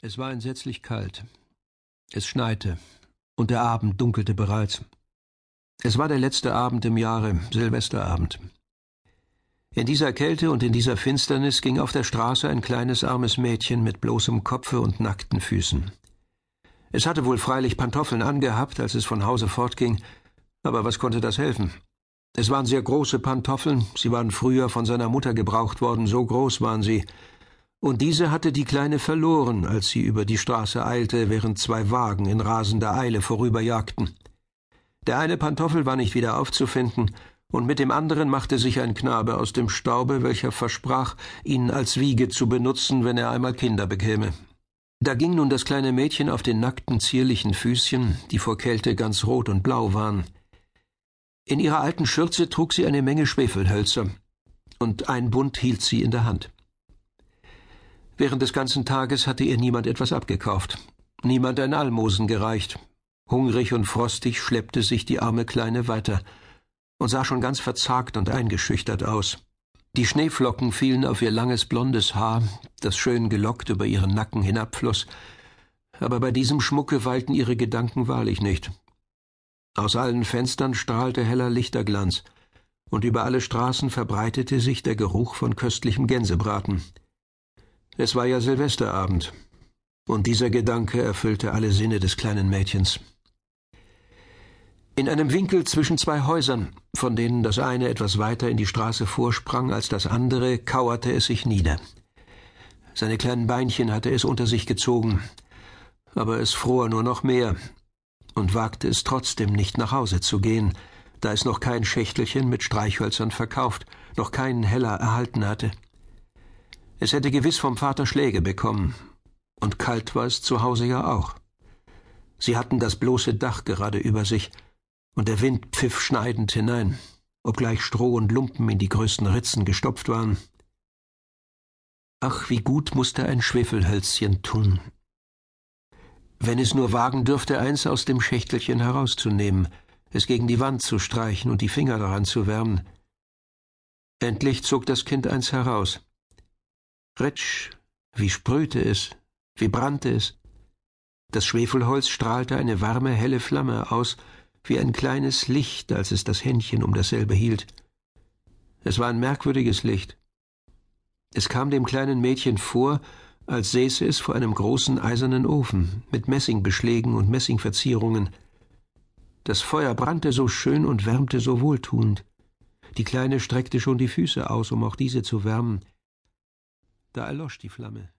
Es war entsetzlich kalt. Es schneite, und der Abend dunkelte bereits. Es war der letzte Abend im Jahre, Silvesterabend. In dieser Kälte und in dieser Finsternis ging auf der Straße ein kleines armes Mädchen mit bloßem Kopfe und nackten Füßen. Es hatte wohl freilich Pantoffeln angehabt, als es von Hause fortging, aber was konnte das helfen? Es waren sehr große Pantoffeln, sie waren früher von seiner Mutter gebraucht worden, so groß waren sie, und diese hatte die Kleine verloren, als sie über die Straße eilte, während zwei Wagen in rasender Eile vorüberjagten. Der eine Pantoffel war nicht wieder aufzufinden, und mit dem anderen machte sich ein Knabe aus dem Staube, welcher versprach, ihn als Wiege zu benutzen, wenn er einmal Kinder bekäme. Da ging nun das kleine Mädchen auf den nackten, zierlichen Füßchen, die vor Kälte ganz rot und blau waren. In ihrer alten Schürze trug sie eine Menge Schwefelhölzer, und ein Bund hielt sie in der Hand. Während des ganzen Tages hatte ihr niemand etwas abgekauft, niemand ein Almosen gereicht. Hungrig und frostig schleppte sich die arme Kleine weiter und sah schon ganz verzagt und eingeschüchtert aus. Die Schneeflocken fielen auf ihr langes blondes Haar, das schön gelockt über ihren Nacken hinabfloß, aber bei diesem Schmucke weilten ihre Gedanken wahrlich nicht. Aus allen Fenstern strahlte heller Lichterglanz, und über alle Straßen verbreitete sich der Geruch von köstlichem Gänsebraten. Es war ja Silvesterabend, und dieser Gedanke erfüllte alle Sinne des kleinen Mädchens. In einem Winkel zwischen zwei Häusern, von denen das eine etwas weiter in die Straße vorsprang als das andere, kauerte es sich nieder. Seine kleinen Beinchen hatte es unter sich gezogen, aber es fror nur noch mehr und wagte es trotzdem nicht nach Hause zu gehen, da es noch kein Schächtelchen mit Streichhölzern verkauft, noch keinen Heller erhalten hatte. Es hätte gewiss vom Vater Schläge bekommen. Und kalt war es zu Hause ja auch. Sie hatten das bloße Dach gerade über sich, und der Wind pfiff schneidend hinein, obgleich Stroh und Lumpen in die größten Ritzen gestopft waren. Ach, wie gut musste ein Schwefelhölzchen tun. Wenn es nur wagen dürfte, eins aus dem Schächtelchen herauszunehmen, es gegen die Wand zu streichen und die Finger daran zu wärmen. Endlich zog das Kind eins heraus. Ritsch, wie sprühte es, wie brannte es. Das Schwefelholz strahlte eine warme, helle Flamme aus, wie ein kleines Licht, als es das Händchen um dasselbe hielt. Es war ein merkwürdiges Licht. Es kam dem kleinen Mädchen vor, als säße es vor einem großen eisernen Ofen mit Messingbeschlägen und Messingverzierungen. Das Feuer brannte so schön und wärmte so wohltuend. Die Kleine streckte schon die Füße aus, um auch diese zu wärmen. Da erlosch die Flamme.